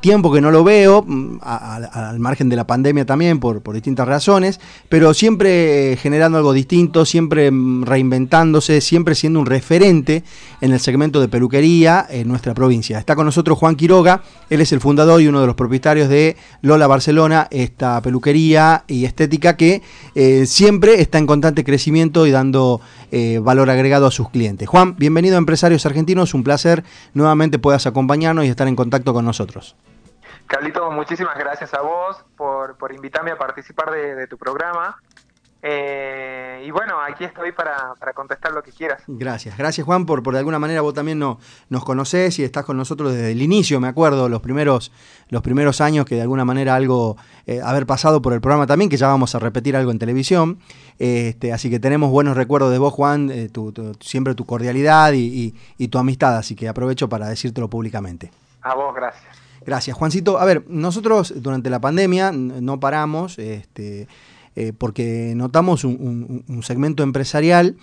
tiempo que no lo veo, mm, al margen de la pandemia también, por, distintas razones, pero siempre generando algo distinto, siempre mm, reinventándose, siempre siendo un referente en el segmento de peluquería en nuestra provincia. Está con nosotros Juan Quiroga, él es el fundador y uno de los propietarios de Lola Barcelona, esta peluquería y estética que eh, siempre está en constante crecimiento y dando eh, valor agregado a sus clientes. Juan, bienvenido a Empresarios Argentinos, un placer nuevamente puedas acompañarnos y estar en contacto con nosotros. Carlito, muchísimas gracias a vos por, invitarme a participar de, tu programa. Eh, y bueno, aquí estoy para, contestar lo que quieras. Gracias, gracias Juan, por, por de alguna manera vos también no, nos conocés y estás con nosotros desde el inicio, me acuerdo, los primeros, los primeros años que de alguna manera algo, eh, haber pasado por el programa también, que ya vamos a repetir algo en televisión. Este, así que tenemos buenos recuerdos de vos, Juan, eh, siempre tu cordialidad y tu amistad, así que aprovecho para decírtelo públicamente. A vos, gracias. Gracias, Juancito. A ver, nosotros durante la pandemia no paramos este, eh, porque notamos un, segmento empresarial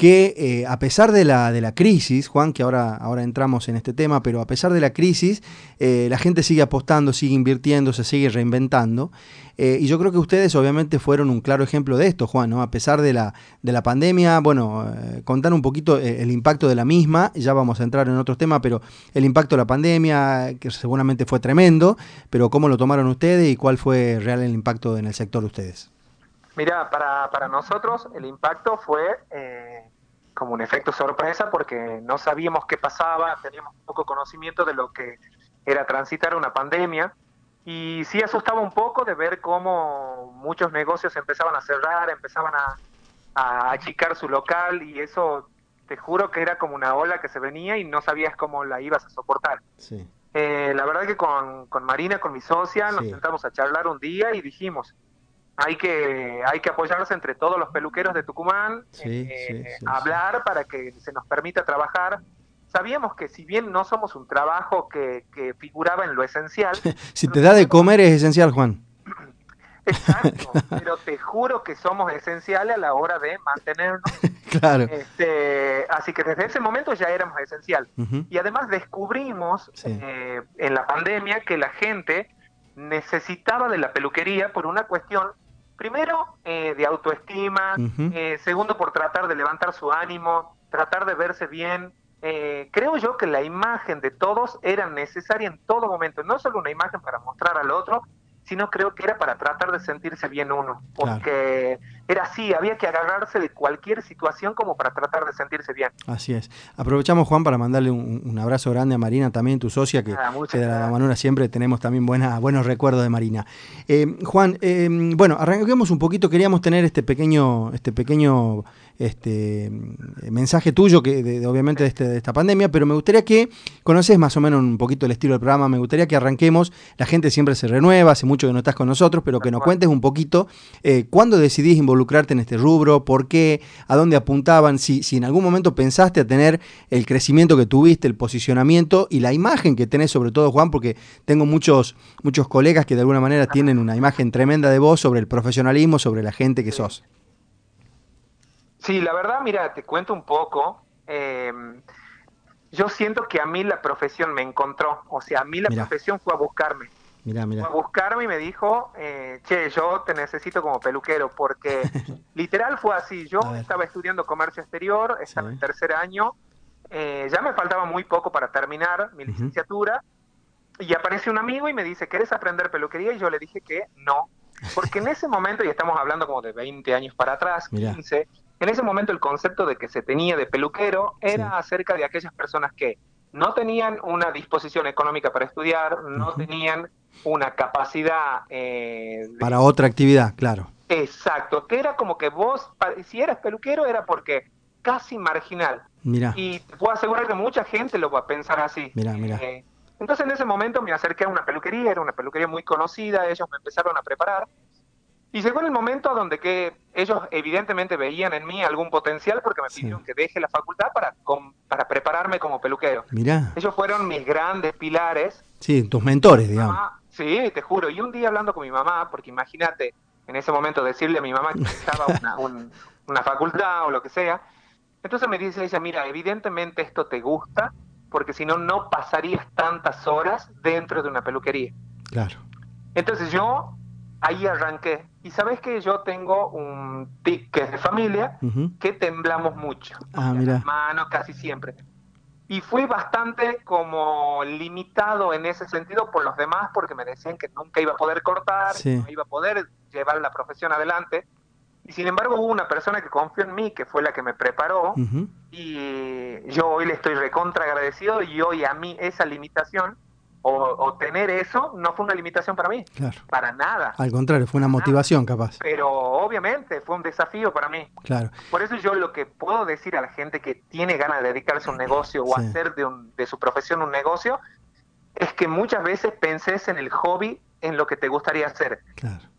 que eh, a pesar de la, de la crisis, Juan, que ahora, ahora entramos en este tema, pero a pesar de la crisis, eh, la gente sigue apostando, sigue invirtiendo, se sigue reinventando. Eh, y yo creo que ustedes obviamente fueron un claro ejemplo de esto, Juan, ¿no? A pesar de la, de la pandemia, bueno, contar un poquito el impacto de la misma, ya vamos a entrar en otros temas, pero el impacto de la pandemia, que seguramente fue tremendo, pero ¿cómo lo tomaron ustedes y cuál fue real el impacto en el sector de ustedes? Mira, para, para nosotros el impacto fue como un efecto sorpresa porque no sabíamos qué pasaba, teníamos poco conocimiento de lo que era transitar una pandemia y sí asustaba un poco de ver cómo muchos negocios empezaban a cerrar, empezaban a, achicar su local y eso te juro que era como una ola que se venía y no sabías cómo la ibas a soportar. Eh, la verdad que con, Marina, con mi socia, nos sentamos a charlar un día y dijimos, hay que, hay que apoyarse entre todos los peluqueros de Tucumán, eh, hablar para que se nos permita trabajar. Sabíamos que si bien no somos un trabajo que, figuraba en lo esencial... si te da de comer es esencial, Juan. Exacto, pero te juro que somos esenciales a la hora de mantenernos. claro. Este, así que desde ese momento ya éramos esencial. Y además descubrimos eh, en la pandemia que la gente necesitaba de la peluquería por una cuestión primero, eh, de autoestima, eh, segundo, por tratar de levantar su ánimo, tratar de verse bien. Eh, creo yo que la imagen de todos era necesaria en todo momento, no solo una imagen para mostrar al otro, sino creo que era para tratar de sentirse bien uno, porque era así, había que agarrarse de cualquier situación como para tratar de sentirse bien. Así es. Aprovechamos, Juan, para mandarle un, abrazo grande a Marina, también tu socia, que, ah, de la manura siempre tenemos también buena, buenos recuerdos de Marina. Eh, Juan, eh, bueno, arranquemos un poquito, queríamos tener este pequeño, este pequeño este mensaje tuyo, que de, obviamente de, este, de, esta pandemia, pero me gustaría que conoces más o menos un poquito el estilo del programa, me gustaría que arranquemos, la gente siempre se renueva, hace mucho que no estás con nosotros, pero que nos cuentes un poquito eh, cuándo decidís involucrarte en este rubro, por qué, a dónde apuntaban, si, si en algún momento pensaste a tener el crecimiento que tuviste, el posicionamiento y la imagen que tenés sobre todo, Juan, porque tengo muchos, muchos colegas que de alguna manera tienen una imagen tremenda de vos sobre el profesionalismo, sobre la gente que sos. Sí, la verdad, mira, te cuento un poco. Em, yo siento que a mí la profesión me encontró, o sea, a mí la profesión fue a buscarme. Mira, mira. Fue a buscarme y me dijo, eh, che, yo te necesito como peluquero, porque literal fue así. Yo estaba estudiando comercio exterior, estaba en tercer año, eh, ya me faltaba muy poco para terminar mi licenciatura, y aparece un amigo y me dice, ¿querés aprender peluquería? Y yo le dije que no, porque en ese momento, y estamos hablando como de 20 años para atrás, 15, en ese momento el concepto de que se tenía de peluquero era acerca de aquellas personas que no tenían una disposición económica para estudiar, no tenían una capacidad... Eh, para otra actividad, claro. Exacto, que era como que vos, si eras peluquero era porque casi marginal. Mira. Y te puedo asegurar que mucha gente lo va a pensar así. Mira, mira. Eh, entonces en ese momento me acerqué a una peluquería, era una peluquería muy conocida, ellos me empezaron a preparar y llegó en el momento donde que ellos evidentemente veían en mí algún potencial porque me pidieron que deje la facultad para, para prepararme como peluquero. Mira. Ellos fueron mis grandes pilares. Sí, tus mentores, digamos. sí, te juro. Y un día hablando con mi mamá, porque imagínate en ese momento decirle a mi mamá que estaba una, una facultad o lo que sea. Entonces me dice ella, mira, evidentemente esto te gusta, porque si no, no pasarías tantas horas dentro de una peluquería. Claro. Entonces yo ahí arranqué. Y sabes que yo tengo un tic que es de familia, que temblamos mucho. Ah, mira. Mano casi siempre. Y fui bastante como limitado en ese sentido por los demás, porque me decían que nunca iba a poder cortar, que no iba a poder llevar la profesión adelante. Y sin embargo hubo una persona que confió en mí, que fue la que me preparó, y yo hoy le estoy recontra agradecido y hoy a mí esa limitación o, tener eso no fue una limitación para mí, claro. para nada. Al contrario, fue una motivación capaz. Pero obviamente fue un desafío para mí. Claro. Por eso yo lo que puedo decir a la gente que tiene ganas de dedicarse a un negocio o hacer de, de su profesión un negocio, es que muchas veces penses en el hobby, en lo que te gustaría hacer. Claro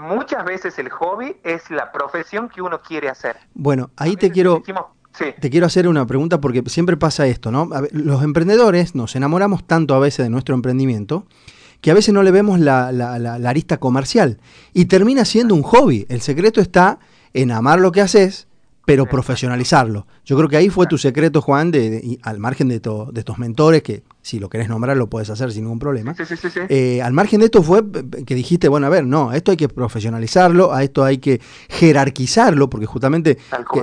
muchas veces el hobby es la profesión que uno quiere hacer. Bueno, ahí te quiero, te quiero hacer una pregunta porque siempre pasa esto, ¿no? los emprendedores nos enamoramos tanto a veces de nuestro emprendimiento que a veces no le vemos la, la, arista comercial y termina siendo un hobby. El secreto está en amar lo que haces, pero profesionalizarlo. Yo creo que ahí fue tu secreto, Juan, de, al margen de, de estos mentores que si lo querés nombrar lo puedes hacer sin ningún problema. Sí, sí, sí, eh, al margen de esto fue que dijiste, bueno, a ver, no, esto hay que profesionalizarlo, a esto hay que jerarquizarlo, porque justamente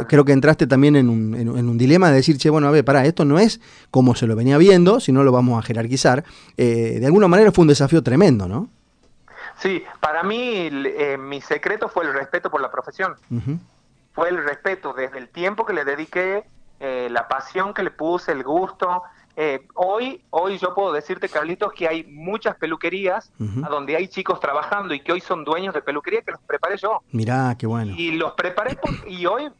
creo que entraste también en un, en, un, dilema de decir, che, bueno, a ver, para, esto no es como se lo venía viendo, sino lo vamos a jerarquizar. Eh, de alguna manera fue un desafío tremendo, ¿no? Sí, para mí eh, mi secreto fue el respeto por la profesión. Fue el respeto desde el tiempo que le dediqué, la pasión que le puse, el gusto, eh, hoy, hoy yo puedo decirte, Carlitos, que hay muchas peluquerías a donde hay chicos trabajando y que hoy son dueños de peluquería que los preparé yo. Mirá, qué bueno. Y los preparé y hoy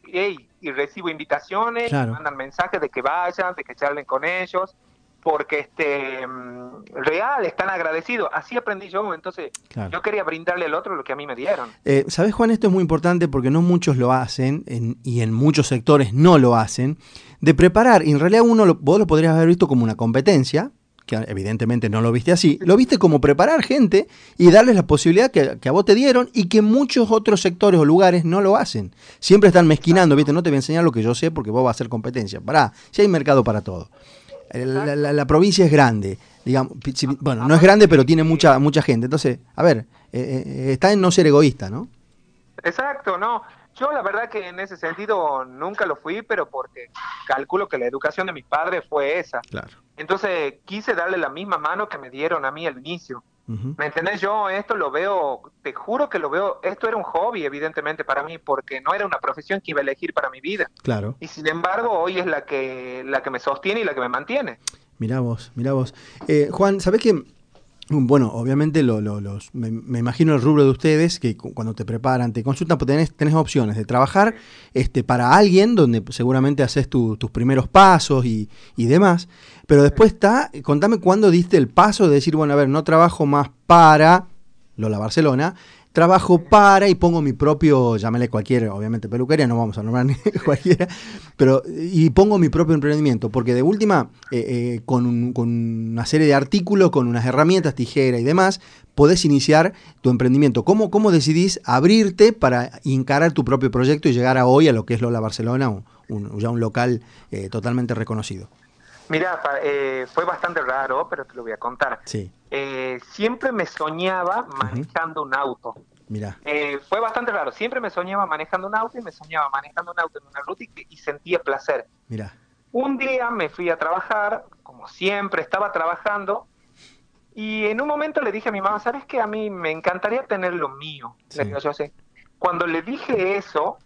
y recibo invitaciones, me mandan mensajes de que vayan, de que charlen con ellos, porque este mm, real están agradecidos. Así aprendí yo, entonces yo quería brindarle al otro lo que a mí me dieron. Eh, ¿Sabes, Juan? Esto es muy importante porque no muchos lo hacen y en muchos sectores no lo hacen de preparar, y en realidad uno lo, vos lo podrías haber visto como una competencia, que evidentemente no lo viste así, lo viste como preparar gente y darles la posibilidad que, a vos te dieron y que muchos otros sectores o lugares no lo hacen. Siempre están mezquinando, viste, no te voy a enseñar lo que yo sé porque vos vas a hacer competencia. Pará, si hay mercado para todo. La, provincia es grande, digamos, bueno, no es grande, pero tiene mucha mucha gente. Entonces, a ver, eh, eh, está en no ser egoísta, ¿no? Exacto, no. Yo la verdad que en ese sentido nunca lo fui, pero porque calculo que la educación de mis padres fue esa. Claro. Entonces quise darle la misma mano que me dieron a mí al inicio. ¿Me entendés? Yo esto lo veo, te juro que lo veo, esto era un hobby evidentemente para mí, porque no era una profesión que iba a elegir para mi vida. Claro. Y sin embargo hoy es la que, la que me sostiene y la que me mantiene. Mirá vos, mirá vos. Eh, Juan, ¿sabés qué? Bueno, obviamente lo, los, me, imagino el rubro de ustedes que cuando te preparan, te consultan, pues tenés, tenés opciones de trabajar este, para alguien, donde seguramente haces tus primeros pasos y, y, demás, pero después está, contame cuándo diste el paso de decir, bueno, a ver, no trabajo más para Lola Barcelona, trabajo para y pongo mi propio, llámale cualquier, obviamente peluquería, no vamos a nombrar ni cualquiera, pero y pongo mi propio emprendimiento, porque de última, eh, eh, con, con, una serie de artículos, con unas herramientas, tijera y demás, podés iniciar tu emprendimiento. ¿Cómo, cómo decidís abrirte para encarar tu propio proyecto y llegar a hoy a lo que es Lola Barcelona, un, ya un local eh, totalmente reconocido? Mira, fue bastante raro, pero te lo voy a contar. Sí. siempre me soñaba manejando un auto. Mira. Eh, fue bastante raro. Siempre me soñaba manejando un auto y me soñaba manejando un auto en una ruta y, sentía placer. Mira. Un día me fui a trabajar, como siempre, estaba trabajando y en un momento le dije a mi mamá, ¿sabes qué? A mí me encantaría tener lo mío. yo sé. Cuando le dije eso,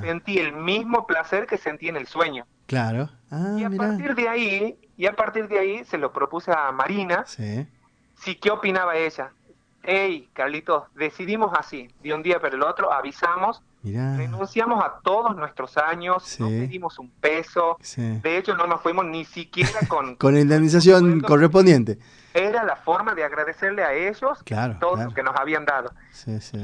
sentí el mismo placer que sentí en el sueño. Claro. Ah, y a partir de ahí, y a partir de ahí se lo propuse a Marina. Sí. Sí, ¿qué opinaba ella? Hey, Carlitos, decidimos así, de un día para el otro, avisamos, renunciamos a todos nuestros años, no pedimos un peso, de hecho no nos fuimos ni siquiera con... con la indemnización correspondiente. Era la forma de agradecerle a ellos todo lo que nos habían dado.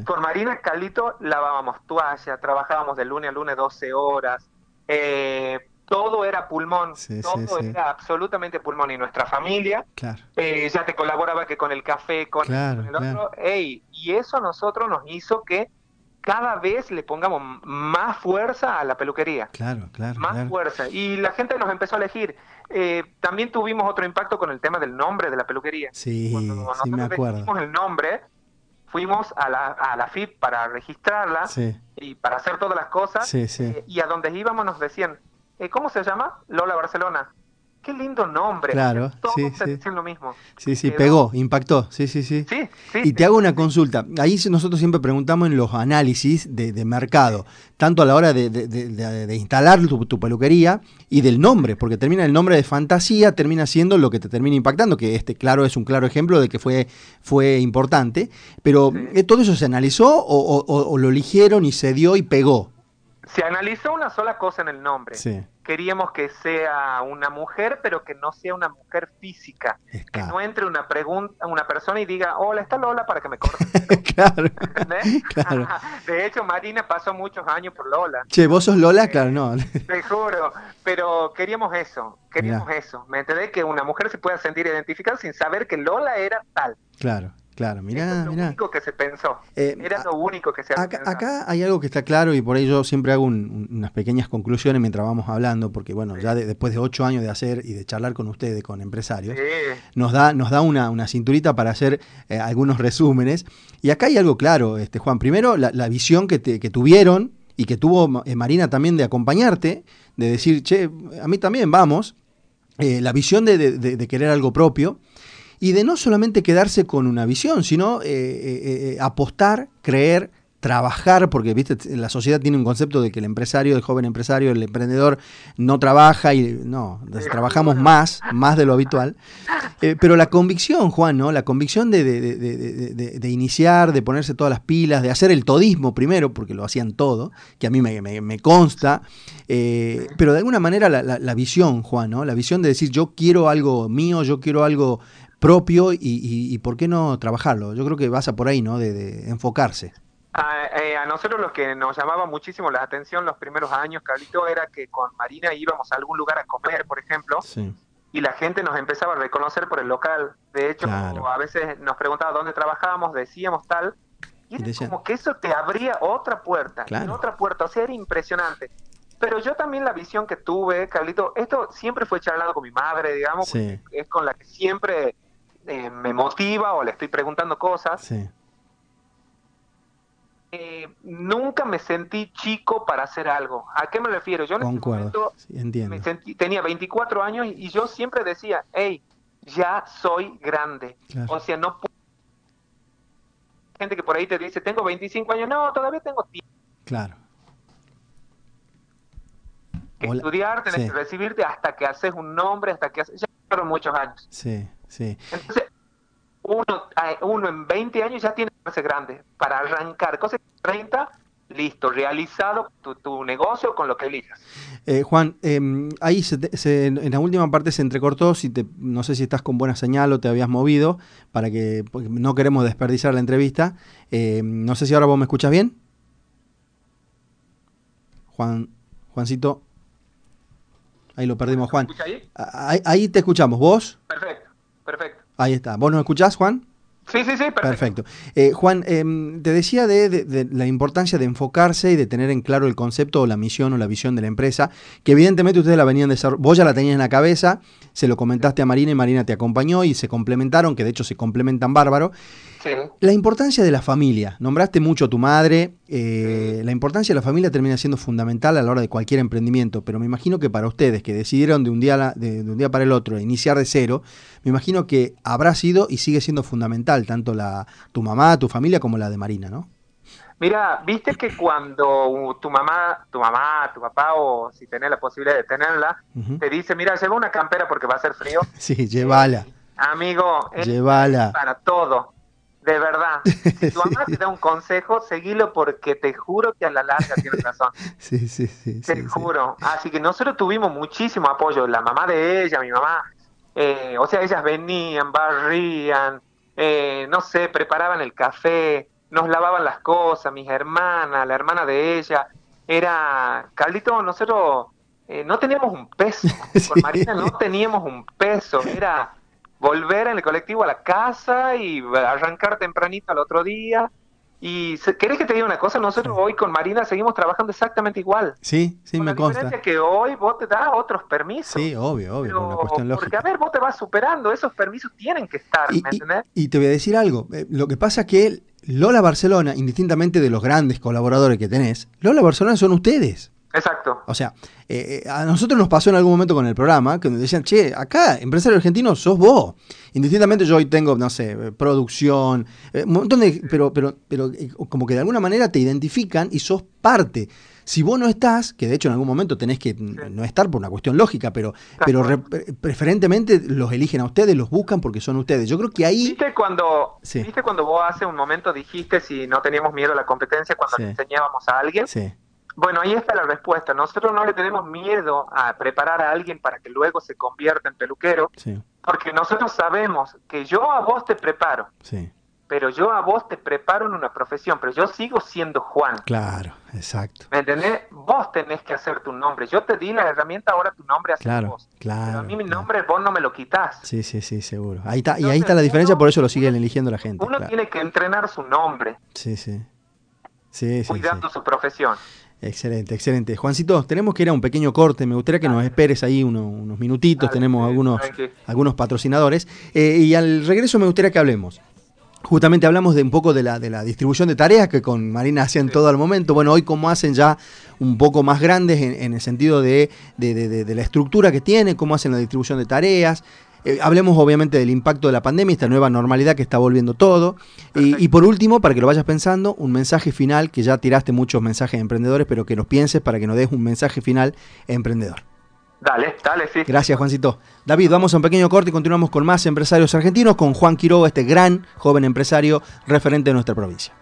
Con Marina Carlito lavábamos toalla, trabajábamos de lunes a lunes 12 horas, eh, todo era pulmón, todo era absolutamente pulmón y nuestra familia eh, ya te colaboraba que con el café, con, el otro, y eso a nosotros nos hizo que cada vez le pongamos más fuerza a la peluquería. Claro, claro. Más fuerza. Y la gente nos empezó a elegir. Eh, también tuvimos otro impacto con el tema del nombre de la peluquería. Sí, sí me acuerdo. el nombre, fuimos a la, a la FIP para registrarla y para hacer todas las cosas. Eh, y a donde íbamos nos decían, ¿cómo se llama? Lola Barcelona. Qué lindo nombre. Claro, Todos sí, dicen lo mismo. Sí, sí, pegó, impactó. Sí, sí, sí. sí, y te hago una consulta. Ahí nosotros siempre preguntamos en los análisis de, mercado, tanto a la hora de, instalar tu, peluquería y del nombre, porque termina el nombre de fantasía, termina siendo lo que te termina impactando, que este, claro, es un claro ejemplo de que fue, fue importante. Pero, ¿eh, ¿todo eso se analizó o, o lo eligieron y se dio y pegó? Se analizó una sola cosa en el nombre. Sí queríamos que sea una mujer, pero que no sea una mujer física. Que no entre una pregunta, una persona y diga, hola, está Lola para que me corte. claro, claro. De hecho, Marina pasó muchos años por Lola. Che, vos sos Lola, claro, no. Te juro, pero queríamos eso, queríamos eso. Me enteré que una mujer se pueda sentir identificada sin saber que Lola era tal. Claro. Claro, mirá, es lo único que se pensó. Eh, Era lo único que se acá, acá, hay algo que está claro y por ello yo siempre hago unas pequeñas conclusiones mientras vamos hablando, porque bueno, ya después de ocho años de hacer y de charlar con ustedes, con empresarios, nos da, nos da una, una cinturita para hacer eh, algunos resúmenes. Y acá hay algo claro, este Juan. Primero, la, visión que, que tuvieron y que tuvo eh, Marina también de acompañarte, de decir, che, a mí también vamos. la visión de, de querer algo propio y de no solamente quedarse con una visión, sino eh, eh, eh, apostar, creer, trabajar, porque viste, la sociedad tiene un concepto de que el empresario, el joven empresario, el emprendedor no trabaja y no, trabajamos más, más de lo habitual. pero la convicción, Juan, ¿no? La convicción de, de, iniciar, de ponerse todas las pilas, de hacer el todismo primero, porque lo hacían todo, que a mí me, me, consta, pero de alguna manera la, la, visión, Juan, ¿no? La visión de decir yo quiero algo mío, yo quiero algo propio y, por qué no trabajarlo. Yo creo que pasa por ahí, ¿no? De, enfocarse. Eh, a, nosotros lo que nos llamaba muchísimo la atención los primeros años, Carlito, era que con Marina íbamos a algún lugar a comer, por ejemplo, y la gente nos empezaba a reconocer por el local. De hecho, a veces nos preguntaba dónde trabajábamos, decíamos tal, y era como que eso te abría otra puerta, otra puerta, o sea, era impresionante. Pero yo también la visión que tuve, Carlito, esto siempre fue charlado con mi madre, digamos, es con la que siempre eh, me motiva o le estoy preguntando cosas. Eh, nunca me sentí chico para hacer algo. ¿A qué me refiero? Yo en ese tenía 24 años y yo siempre decía, hey, ya soy grande. O sea, no gente que por ahí te dice, tengo 25 años, no, todavía tengo tiempo. Claro. estudiar, tenés que recibirte hasta que haces un nombre, hasta que haces... Ya fueron muchos años. Sí. Sí. Entonces, uno, uno en 20 años ya tiene que grande para arrancar. Cosas 30, listo, realizado tu, negocio con lo que elijas. Eh, Juan, em, ahí en la última parte se entrecortó, si te, no sé si estás con buena señal o te habías movido, para que no queremos desperdiciar la entrevista. Em, no sé si ahora vos me escuchas bien. Juan, Juancito. Ahí lo perdimos, Juan. Ahí? ahí te escuchamos. ¿Vos? Perfecto. Perfecto. Ahí está. ¿Vos nos escuchás, Juan? Sí, sí, sí, perfecto. Eh, Juan, em, te decía de, la importancia de enfocarse y de tener en claro el concepto o la misión o la visión de la empresa, que evidentemente ustedes la venían desarrollando, vos ya la tenías en la cabeza, se lo comentaste a Marina y Marina te acompañó y se complementaron, que de hecho se complementan bárbaro. La importancia de la familia. Nombraste mucho a tu madre. Eh, la importancia de la familia termina siendo fundamental a la hora de cualquier emprendimiento, pero me imagino que para ustedes que decidieron de un día, de, un día para el otro iniciar de cero, me imagino que habrá sido y sigue siendo fundamental tanto la, tu mamá, tu familia como la de Marina, ¿no? Mira, viste que cuando tu mamá, tu mamá, tu papá, o si tenés la posibilidad de tenerla, te dice, mira, lleva una campera porque va a ser frío. sí, llévala. amigo, llévala. para todo. De verdad. Si tu mamá te da un consejo, seguilo porque te juro que a la larga tienes razón. Sí, sí, sí. Te juro. Así que nosotros tuvimos muchísimo apoyo. La mamá de ella, mi mamá. Eh, o sea, ellas venían, barrían, eh, no sé, preparaban el café, nos lavaban las cosas, mis hermanas, la hermana de ella. Era, Carlito, nosotros eh, no teníamos un peso. Con Marina no teníamos un peso. Era volver en el colectivo a la casa y arrancar tempranito al otro día. Y ¿querés que te diga una cosa? Nosotros hoy con Marina seguimos trabajando exactamente igual. Sí, sí, me consta. La diferencia es que hoy vos te das otros permisos. Sí, obvio, obvio, por una cuestión lógica. Porque a ver, vos te vas superando, esos permisos tienen que estar, y, ¿me entendés? Y, te voy a decir algo, eh, lo que pasa es que Lola Barcelona, indistintamente de los grandes colaboradores que tenés, Lola Barcelona son ustedes. Exacto. O sea, eh, eh, a nosotros nos pasó en algún momento con el programa que nos decían, che, acá, empresario argentino, sos vos. Indistintamente yo hoy tengo, no sé, eh, producción, un montón de. Pero, pero, pero como que de alguna manera te identifican y sos parte. Si vos no estás, que de hecho en algún momento tenés que no estar por una cuestión lógica, pero, pero preferentemente los eligen a ustedes, los buscan porque son ustedes. Yo creo que ahí. ¿Viste cuando, ¿viste cuando vos hace un momento dijiste si no teníamos miedo a la competencia cuando le enseñábamos a alguien? Sí. Bueno, ahí está la respuesta. Nosotros no le tenemos miedo a preparar a alguien para que luego se convierta en peluquero, porque nosotros sabemos que yo a vos te preparo, pero yo a vos te preparo en una profesión, pero yo sigo siendo Juan. Claro, exacto. ¿Me entendés? Vos tenés que hacer tu nombre. Yo te di la herramienta, ahora tu nombre hace claro, vos. Claro. Pero a mí mi nombre vos no me lo quitas. Sí, sí, sí, seguro. Ahí está, y ahí está la diferencia, por eso lo siguen eligiendo la gente. Uno tiene que entrenar su nombre. Sí, sí. Sí, cuidando su profesión. Excelente, excelente. Juancito, tenemos que ir a un pequeño corte. Me gustaría que nos esperes ahí unos minutitos. tenemos algunos, algunos patrocinadores. Eh, y al regreso me gustaría que hablemos. Justamente hablamos de un poco de la, de la distribución de tareas que con Marina hacían todo al momento. Bueno, hoy cómo hacen ya un poco más grandes en, el sentido de, de, la estructura que tiene, cómo hacen la distribución de tareas. Eh, hablemos obviamente del impacto de la pandemia, esta nueva normalidad que está volviendo todo. Y, por último, para que lo vayas pensando, un mensaje final, que ya tiraste muchos mensajes emprendedores, pero que los pienses para que nos des un mensaje final emprendedor. Dale, dale, sí. Gracias, Juancito. David, vamos a un pequeño corte y continuamos con más empresarios argentinos, con Juan Quiroga, este gran joven empresario referente de nuestra provincia.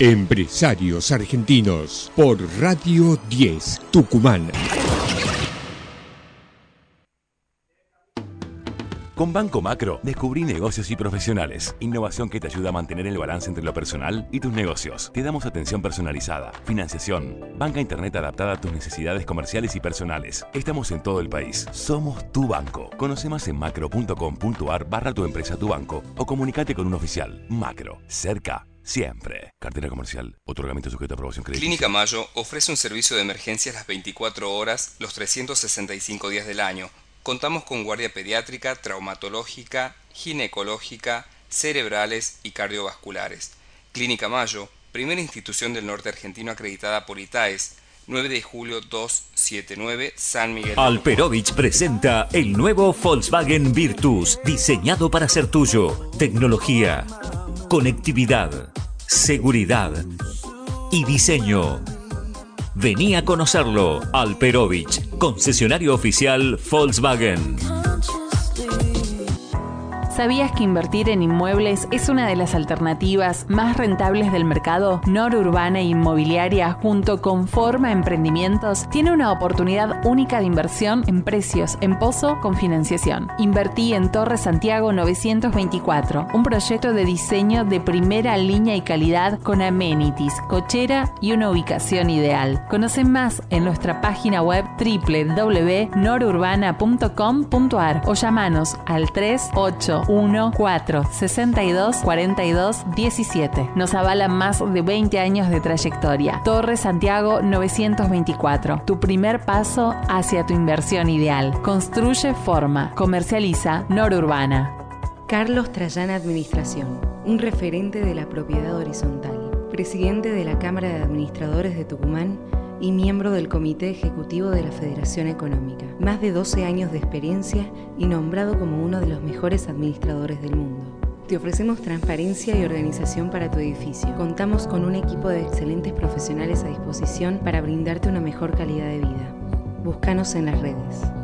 Empresarios Argentinos por Radio 10 Tucumán. Con Banco Macro descubrí negocios y profesionales. Innovación que te ayuda a mantener el balance entre lo personal y tus negocios. Te damos atención personalizada, financiación, banca internet adaptada a tus necesidades comerciales y personales. Estamos en todo el país. Somos tu banco. Conoce más en macro.com.ar barra tu empresa tu banco o comunícate con un oficial. Macro. Cerca Siempre. Cartera comercial. Otorgamiento sujeto a aprobación crédito. Clínica Mayo ofrece un servicio de emergencias las 24 horas, los 365 días del año. Contamos con guardia pediátrica, traumatológica, ginecológica, cerebrales y cardiovasculares. Clínica Mayo, primera institución del norte argentino acreditada por ITAES, 9 de julio 279, San Miguel. Alperovich presenta el nuevo Volkswagen Virtus, diseñado para ser tuyo. Tecnología, conectividad, seguridad y diseño. Vení a conocerlo. Alperovich, concesionario oficial Volkswagen. ¿Sabías que invertir en inmuebles es una de las alternativas más rentables del mercado? Norurbana Inmobiliaria, junto con Forma Emprendimientos, tiene una oportunidad única de inversión en precios en pozo con financiación. Invertí en Torre Santiago 924, un proyecto de diseño de primera línea y calidad con amenities, cochera y una ubicación ideal. Conoce más en nuestra página web www.norurbana.com.ar o llamanos al 38 1 4 62 42 17. Nos avalan más de 20 años de trayectoria. Torre Santiago 924. Tu primer paso hacia tu inversión ideal. Construye forma. Comercializa Norurbana. Carlos Trayana Administración, un referente de la propiedad horizontal, presidente de la Cámara de Administradores de Tucumán y miembro del Comité Ejecutivo de la Federación Económica. Más de 12 años de experiencia y nombrado como uno de los mejores administradores del mundo. Te ofrecemos transparencia y organización para tu edificio. Contamos con un equipo de excelentes profesionales a disposición para brindarte una mejor calidad de vida. Búscanos en las redes.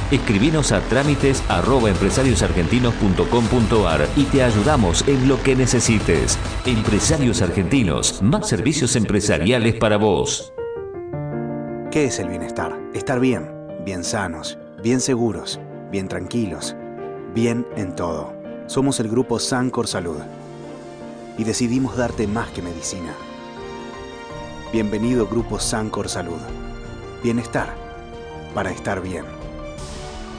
Escribinos a trámites y te ayudamos en lo que necesites. Empresarios Argentinos, más servicios empresariales para vos. ¿Qué es el bienestar? Estar bien, bien sanos, bien seguros, bien tranquilos, bien en todo. Somos el grupo Sancor Salud y decidimos darte más que medicina. Bienvenido Grupo Sancor Salud. Bienestar para estar bien.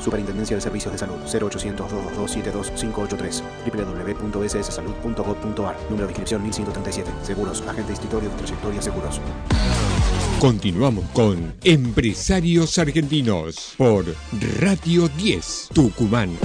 Superintendencia de Servicios de Salud 0800 222 583 www.sssalud.gov.ar Número de inscripción 1137 Seguros, agente institutorio de trayectoria seguros. Continuamos con Empresarios Argentinos por Radio 10 Tucumán.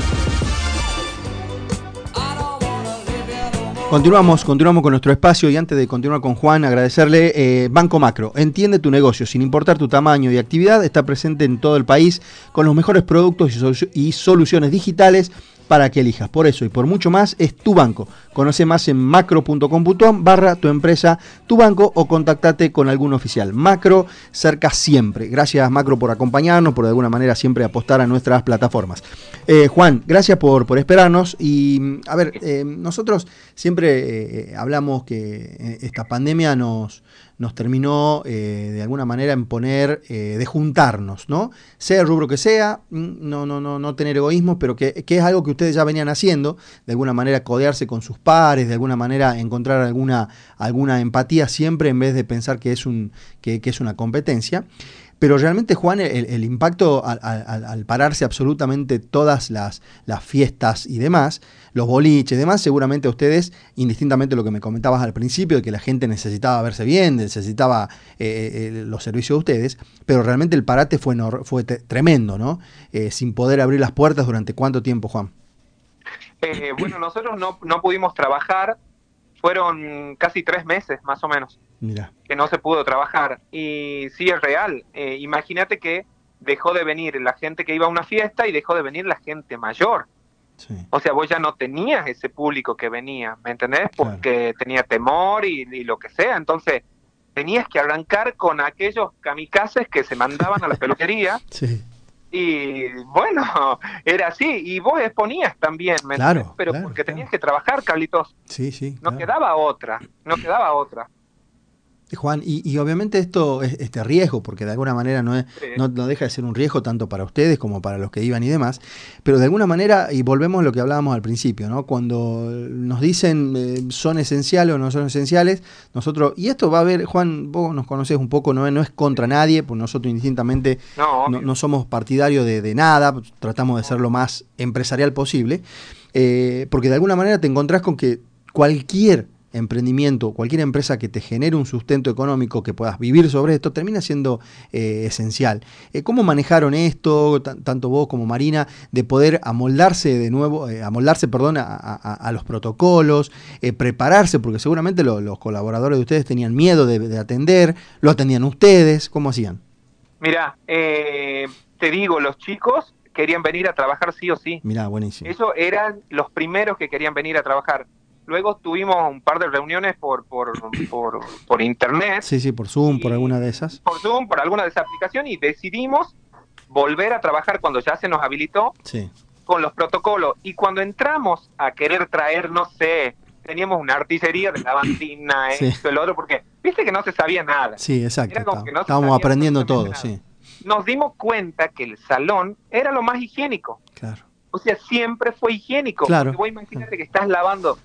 Continuamos, continuamos con nuestro espacio y antes de continuar con Juan, agradecerle eh, Banco Macro. Entiende tu negocio sin importar tu tamaño y actividad, está presente en todo el país con los mejores productos y soluciones digitales para que elijas. Por eso y por mucho más es tu banco. Conoce más en macro.com.ar barra tu empresa, tu banco o contactate con algún oficial. Macro cerca siempre. Gracias Macro por acompañarnos, por de alguna manera siempre apostar a nuestras plataformas. Eh, Juan, gracias por, por esperarnos y a ver, eh, nosotros siempre eh, hablamos que esta pandemia nos nos terminó eh, de alguna manera en poner, eh, de juntarnos, ¿no? Sea el rubro que sea, mm, no, no, no, no tener egoísmo, pero que, es algo que ustedes ya venían haciendo, de alguna manera codearse con sus pares, de alguna manera encontrar alguna, alguna empatía siempre en vez de pensar que es, un, que, que es una competencia. Pero realmente, Juan, el, impacto al, pararse absolutamente todas las, las, fiestas y demás, los boliches y demás, seguramente a ustedes, indistintamente lo que me comentabas al principio, de que la gente necesitaba verse bien, necesitaba eh, eh, eh, los servicios de ustedes, pero realmente el parate fue, fue tremendo, ¿no? sin poder abrir las puertas durante cuánto tiempo, Juan. bueno, nosotros no, no pudimos trabajar fueron casi tres meses más o menos que no se pudo trabajar. Y sí es real. Eh, imagínate que dejó de venir la gente que iba a una fiesta y dejó de venir la gente mayor. O sea, vos ya no tenías ese público que venía, ¿me entendés? Porque tenía temor y, lo que sea. Entonces, tenías que arrancar con aquellos kamikazes que se mandaban a la peluquería. Sí. Y bueno, era así. Y vos exponías también, ¿me claro, Pero porque tenías que trabajar, Carlitos. Sí, sí. No quedaba otra, no quedaba otra. Juan, y, obviamente esto es este riesgo, porque de alguna manera no, es, no, deja de ser un riesgo tanto para ustedes como para los que iban y demás, pero de alguna manera, y volvemos a lo que hablábamos al principio, ¿no? cuando nos dicen eh, son esenciales o no son esenciales, nosotros, y esto va a ver, Juan, vos nos conoces un poco, no, no es contra nadie, pues nosotros indistintamente no, somos partidarios de, nada, tratamos de ser lo más empresarial posible, eh, porque de alguna manera te encontrás con que cualquier emprendimiento, cualquier empresa que te genere un sustento económico, que puedas vivir sobre esto, termina siendo eh, esencial. Eh, ¿Cómo manejaron esto, tanto vos como Marina, de poder amoldarse de nuevo, eh, amoldarse, perdón, a, los protocolos, prepararse, porque seguramente los colaboradores de ustedes tenían miedo de, atender, lo atendían ustedes, ¿cómo hacían? Mira, te digo, los chicos querían venir a trabajar sí o sí. Mira, buenísimo. Eso eran los primeros que querían venir a trabajar Luego tuvimos un par de reuniones por, por, por, internet. Sí, sí, por Zoom, por alguna de esas. Por Zoom, por alguna de esas aplicaciones y decidimos volver a trabajar cuando ya se nos habilitó con los protocolos. Y cuando entramos a querer traer, no sé, teníamos una artillería de lavandina, esto, el otro, porque viste que no se sabía nada. Sí, exacto. estábamos aprendiendo todo, sí. Nos dimos cuenta que el salón era lo más higiénico. Claro. O sea, siempre fue higiénico. Claro. Porque vos imagínate que estás lavando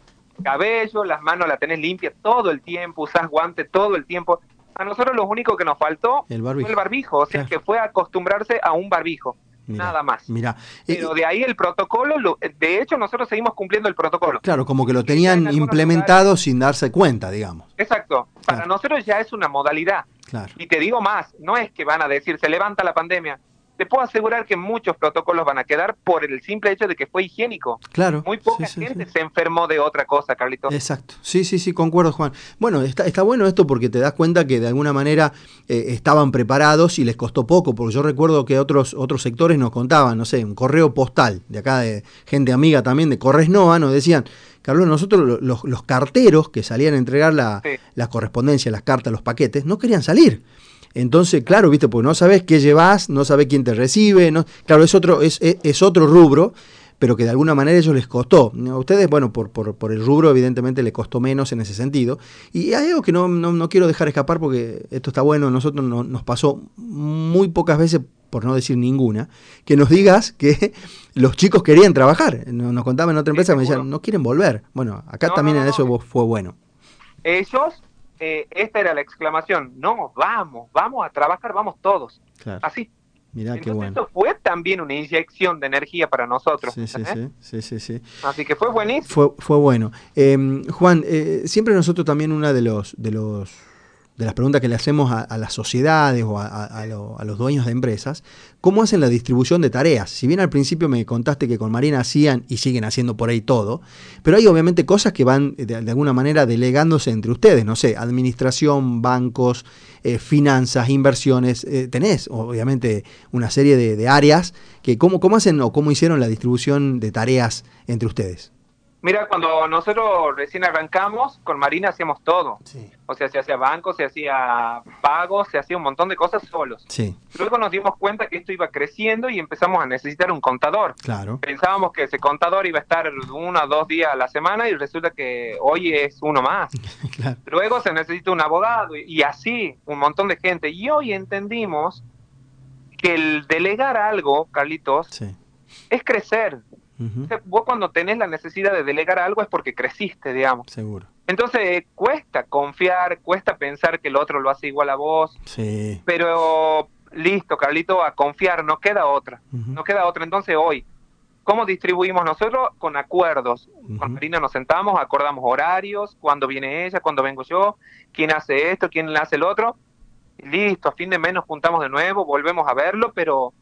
cabello, las manos las tenés limpias todo el tiempo, usás guantes todo el tiempo. A nosotros lo único que nos faltó el fue el barbijo, o sea, que fue acostumbrarse a un barbijo. nada más. Mira, pero de ahí el protocolo, de hecho nosotros seguimos cumpliendo el protocolo. Claro, como que lo tenían implementado sin darse cuenta, digamos. Exacto. Para nosotros ya es una modalidad. Claro. Y te digo más, no es que van a decir se levanta la pandemia, te puedo asegurar que muchos protocolos van a quedar por el simple hecho de que fue higiénico. Claro. Muy poca gente se enfermó de otra cosa, Carlitos. Exacto. Sí, sí, sí, concuerdo, Juan. Bueno, está, está bueno esto porque te das cuenta que de alguna manera eh, estaban preparados y les costó poco, porque yo recuerdo que otros, otros sectores nos contaban, no sé, un correo postal de acá de gente amiga también de Corres Nova, nos decían, Carlos, nosotros los, los carteros que salían a entregar la, la correspondencia, las cartas, los paquetes, no querían salir. Entonces, claro, viste, porque no sabes qué llevas, no sabes quién te recibe, no, claro, es otro, es, es, otro rubro, pero que de alguna manera ellos les costó. A ustedes, bueno, por, por, por, el rubro evidentemente le costó menos en ese sentido. Y hay algo que no, no, no quiero dejar escapar porque esto está bueno, nosotros no, nos pasó muy pocas veces, por no decir ninguna, que nos digas que los chicos querían trabajar. Nos contaban en otra empresa, me decían, no quieren volver. Bueno, acá también en eso fue bueno. Ellos eh, esta era la exclamación, no, vamos, vamos a trabajar, vamos todos. Así. Mirá qué bueno. Esto fue también una inyección de energía para nosotros. Sí, sí, sí, sí, sí, Así que fue buenísimo. Fue, fue bueno. Em, Juan, eh, siempre nosotros también una de los, de los de las preguntas que le hacemos a, las sociedades o a, los dueños de empresas, ¿cómo hacen la distribución de tareas? Si bien al principio me contaste que con Marina hacían y siguen haciendo por ahí todo, pero hay obviamente cosas que van de, alguna manera delegándose entre ustedes, no sé, administración, bancos, eh, finanzas, inversiones, eh, tenés obviamente una serie de, áreas que ¿cómo, cómo hacen o cómo hicieron la distribución de tareas entre ustedes. Mira, cuando nosotros recién arrancamos, con Marina hacíamos todo. O sea, se hacía banco, se hacía pagos, se hacía un montón de cosas solos. Sí. Luego nos dimos cuenta que esto iba creciendo y empezamos a necesitar un contador. Claro. Pensábamos que ese contador iba a estar uno o dos días a la semana y resulta que hoy es uno más. Luego se necesita un abogado y, y así, un montón de gente. Y hoy entendimos que el delegar algo, Carlitos, sí. es crecer Vos cuando tenés la necesidad de delegar algo es porque creciste, digamos. Seguro. Entonces cuesta confiar, cuesta pensar que el otro lo hace igual a vos. Sí. Pero listo, Carlito, a confiar, no queda otra. No queda otra. Entonces hoy, ¿cómo distribuimos nosotros? Con acuerdos. Con Marina nos sentamos, acordamos horarios, cuándo viene ella, cuándo vengo yo, quién hace esto, quién hace el otro. listo, a fin de mes nos juntamos de nuevo, volvemos a verlo, pero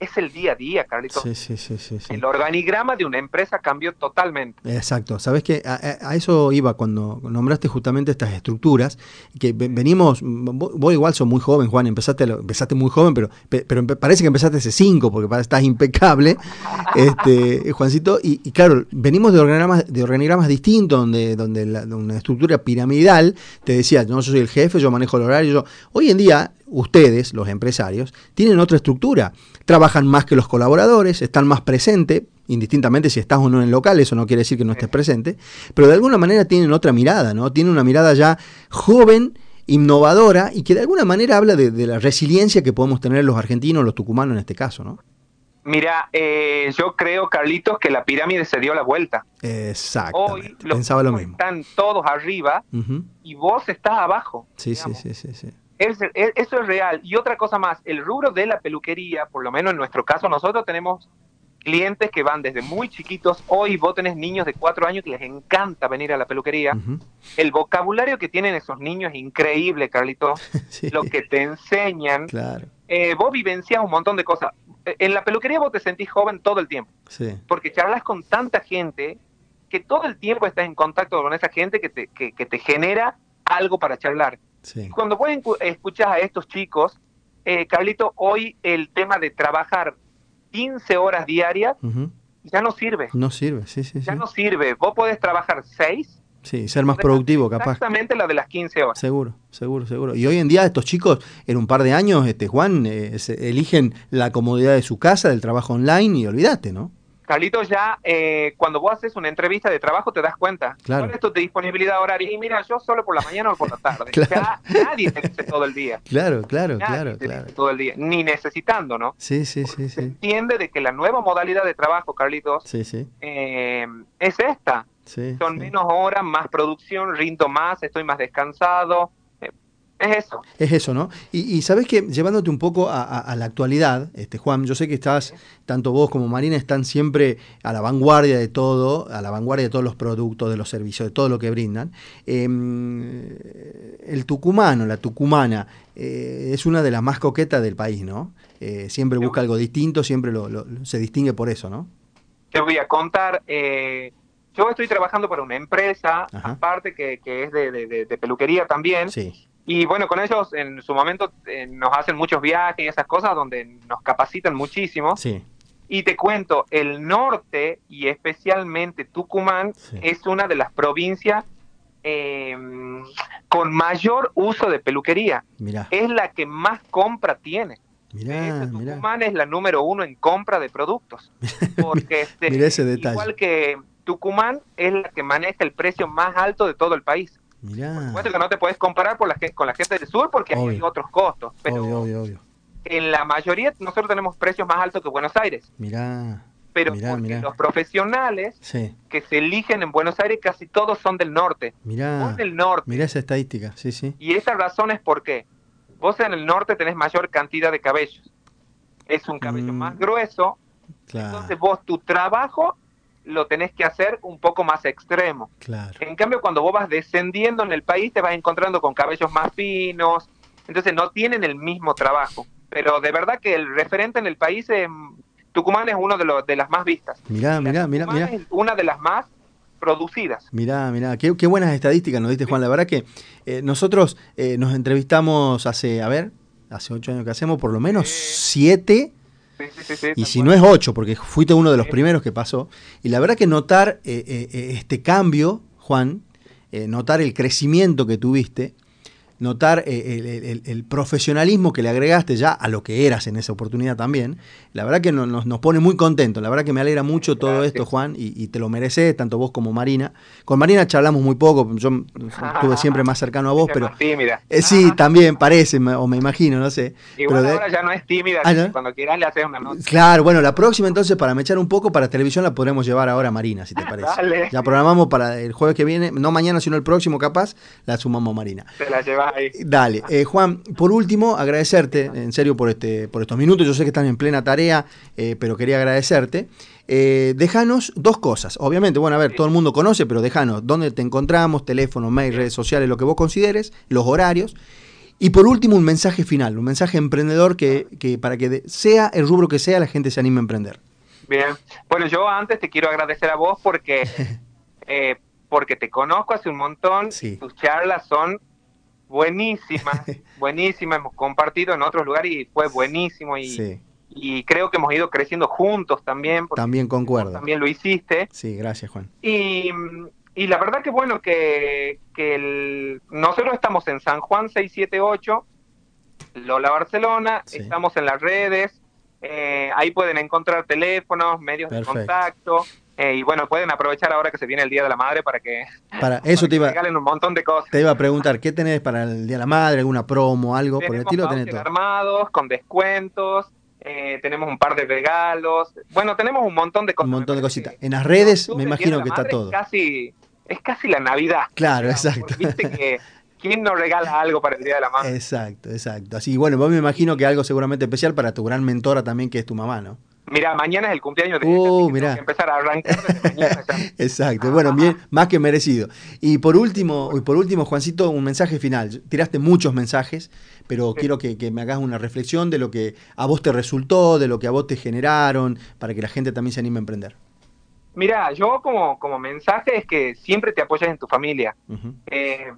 es el día a día, Carlitos. Sí, sí, sí, sí, El organigrama de una empresa cambió totalmente. Exacto. Sabes que a, eso iba cuando nombraste justamente estas estructuras, que venimos, vos igual sos muy joven, Juan, empezaste, empezaste muy joven, pero, pero parece que empezaste hace cinco, porque estás impecable, este, Juancito, y, claro, venimos de organigramas, de organigramas distintos, donde, donde una estructura piramidal te decía, no, yo soy el jefe, yo manejo el horario, yo... Hoy en día ustedes, los empresarios, tienen otra estructura. Trabajan más que los colaboradores, están más presentes, indistintamente si estás o no en el local, eso no quiere decir que no estés presente, pero de alguna manera tienen otra mirada, ¿no? Tienen una mirada ya joven, innovadora y que de alguna manera habla de, la resiliencia que podemos tener los argentinos, los tucumanos en este caso, ¿no? Mira, eh, yo creo, Carlitos, que la pirámide se dio la vuelta. Exacto. Hoy Pensaba lo mismo. están todos arriba y vos estás abajo. Sí, sí, sí, sí, sí eso es real. Y otra cosa más, el rubro de la peluquería, por lo menos en nuestro caso, nosotros tenemos clientes que van desde muy chiquitos. Hoy vos tenés niños de cuatro años que les encanta venir a la peluquería. El vocabulario que tienen esos niños es increíble, Carlito. Lo que te enseñan. Claro. Eh, vos vivencias un montón de cosas. Eh, en la peluquería vos te sentís joven todo el tiempo. Sí. Porque charlas con tanta gente que todo el tiempo estás en contacto con esa gente que te, que, que te genera algo para charlar. Cuando vos escuchar a estos chicos, eh, Carlito, hoy el tema de trabajar 15 horas diarias ya no sirve. No sirve, sí, sí. Ya no sirve. Vos podés trabajar 6. Sí, ser más productivo, capaz. Exactamente la de las 15 horas. Seguro, seguro, seguro. Y hoy en día estos chicos, en un par de años, este Juan, eh, eligen la comodidad de su casa, del trabajo online y olvídate, ¿no? Carlitos, ya eh, cuando vos haces una entrevista de trabajo te das cuenta. Claro. ¿Cuál es tu disponibilidad horaria? Y mira, yo solo por la mañana o por la tarde. Ya nadie te dice todo el día. Claro, claro, claro, claro. todo el día, ni necesitando, ¿no? Sí, sí, sí, sí. Se entiende de que la nueva modalidad de trabajo, Carlitos, sí, sí. Eh, es esta. Sí, Son menos horas, más producción, rindo más, estoy más descansado. Es eso. Es eso, ¿no? Y, sabes que llevándote un poco a, la actualidad, este Juan, yo sé que estás, tanto vos como Marina, están siempre a la vanguardia de todo, a la vanguardia de todos los productos, de los servicios, de todo lo que brindan. Em, el tucumano, la tucumana, eh, es una de las más coquetas del país, ¿no? Eh, siempre busca algo distinto, siempre lo, se distingue por eso, ¿no? Te voy a contar, eh, yo estoy trabajando para una empresa, aparte que, es de, peluquería también. Sí. Y bueno, con ellos en su momento eh, nos hacen muchos viajes y esas cosas donde nos capacitan muchísimo. Sí. Y te cuento, el norte y especialmente Tucumán es una de las provincias em, con mayor uso de peluquería. Mirá. Es la que más compra tiene. Mirá, Tucumán es la número uno en compra de productos. Porque este, ese detalle. igual que Tucumán es la que maneja el precio más alto de todo el país. Mirá. Por supuesto que no te puedes comparar por la, con la gente del sur porque hay otros costos. Pero en la mayoría nosotros tenemos precios más altos que Buenos Aires. Mirá. Pero porque los profesionales que se eligen en Buenos Aires casi todos son del norte. Mirá. del norte. Mirá esa estadística, sí, sí. Y esa razón es porque vos en el norte tenés mayor cantidad de cabellos. Es un cabello mm. más grueso. Entonces vos tu trabajo lo tenés que hacer un poco más extremo. Claro. En cambio, cuando vos vas descendiendo en el país, te vas encontrando con cabellos más finos, entonces no tienen el mismo trabajo. Pero de verdad que el referente en el país, es, Tucumán es uno de, los, de las más vistas. Mirá, mirá, mirá, mirá. Es una de las más producidas. Mirá, mirá, qué, buenas estadísticas nos diste, Juan. La verdad que eh, nosotros eh, nos entrevistamos hace, a ver, hace ocho años que hacemos, por lo menos siete y si no es 8, porque fuiste uno de los primeros que pasó, y la verdad que notar eh, eh, eh, este cambio, Juan, notar el crecimiento que tuviste, notar eh, el, profesionalismo que le agregaste ya a lo que eras en esa oportunidad también. La verdad que nos, nos pone muy contentos. La verdad que me alegra mucho todo esto, Juan, y, te lo mereces, tanto vos como Marina. Con Marina charlamos muy poco, yo estuve siempre más cercano a vos, pero... tímida. Eh, sí, también parece, o me imagino, no sé. Igual ahora ya no es tímida, ah, cuando quieras le haces una nota. Claro, bueno, la próxima entonces, para me echar un poco, para televisión la podremos llevar ahora a Marina, si te parece. Ya programamos para el jueves que viene, no mañana, sino el próximo capaz, la sumamos a Marina. Te la llevas Dale, eh, Juan, por último, agradecerte, en serio, por, este, por estos minutos. Yo sé que están en plena tarea, eh, pero quería agradecerte. Eh, déjanos dos cosas. Obviamente, bueno, a ver, todo el mundo conoce, pero déjanos dónde te encontramos, teléfono, mail, redes sociales, lo que vos consideres, los horarios. Y por último, un mensaje final, un mensaje emprendedor que, que para que sea el rubro que sea, la gente se anime a emprender. Bien, bueno, yo antes te quiero agradecer a vos porque, porque te conozco hace un montón, tus charlas son buenísima, buenísima, hemos compartido en otros lugares y fue buenísimo y, y creo que hemos ido creciendo juntos también. También concuerdo. También lo hiciste. Sí, gracias Juan. Y, y la verdad que bueno que, que el, nosotros estamos en San Juan 678, Lola Barcelona, estamos en las redes, eh, ahí pueden encontrar teléfonos, medios de contacto. Eh, y bueno, pueden aprovechar ahora que se viene el Día de la Madre para que, para eso te iba, regalen un montón de cosas. Te iba a preguntar, ¿qué tenés para el Día de la Madre? ¿Alguna promo, algo por el estilo? Tenés todo. armados, con descuentos, eh, tenemos un par de regalos. Bueno, tenemos un montón de cosas. Un montón de cositas. En las redes me imagino que está todo. Es casi, es casi la Navidad. Claro, exacto. Viste que ¿Quién no regala algo para el Día de la Madre? Exacto, exacto. Así, bueno, vos me imagino que algo seguramente especial para tu gran mentora también, que es tu mamá, ¿no? Mira, mañana es el cumpleaños de ella, que empezar a arrancar desde mañana Exacto, bueno, bien, más que merecido. Y por último, y por último, Juancito, un mensaje final. Tiraste muchos mensajes, pero quiero que, me hagas una reflexión de lo que a vos te resultó, de lo que a vos te generaron, para que la gente también se anime a emprender. Mira, yo como, como mensaje es que siempre te apoyes en tu familia. Eh,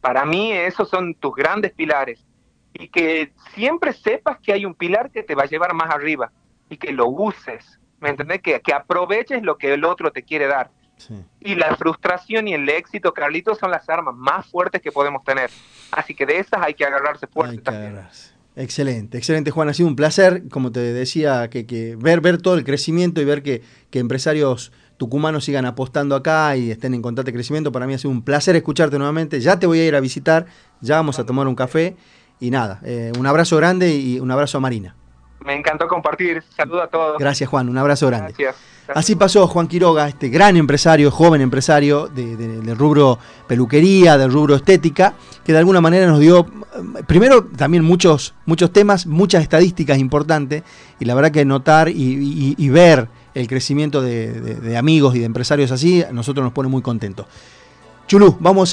para mí esos son tus grandes pilares. Y que siempre sepas que hay un pilar que te va a llevar más arriba y que lo uses, ¿me entendés? Que, que aproveches lo que el otro te quiere dar. Y la frustración y el éxito, Carlitos, son las armas más fuertes que podemos tener. Así que de esas hay que agarrarse fuerte Excelente, excelente Juan, ha sido un placer, como te decía, que, que ver, ver todo el crecimiento y ver que, que, empresarios tucumanos sigan apostando acá y estén en constante crecimiento. Para mí ha sido un placer escucharte nuevamente. Ya te voy a ir a visitar, ya vamos a tomar un café y nada, eh, un abrazo grande y un abrazo a Marina. Me encantó compartir. Saludo a todos. Gracias, Juan. Un abrazo grande. Gracias. Así pasó Juan Quiroga, este gran empresario, joven empresario del rubro peluquería, del rubro estética, que de alguna manera nos dio, primero también muchos, muchos temas, muchas estadísticas importantes, y la verdad que notar y, ver el crecimiento de, de amigos y de empresarios así, a nosotros nos pone muy contentos. Chulú, vamos a...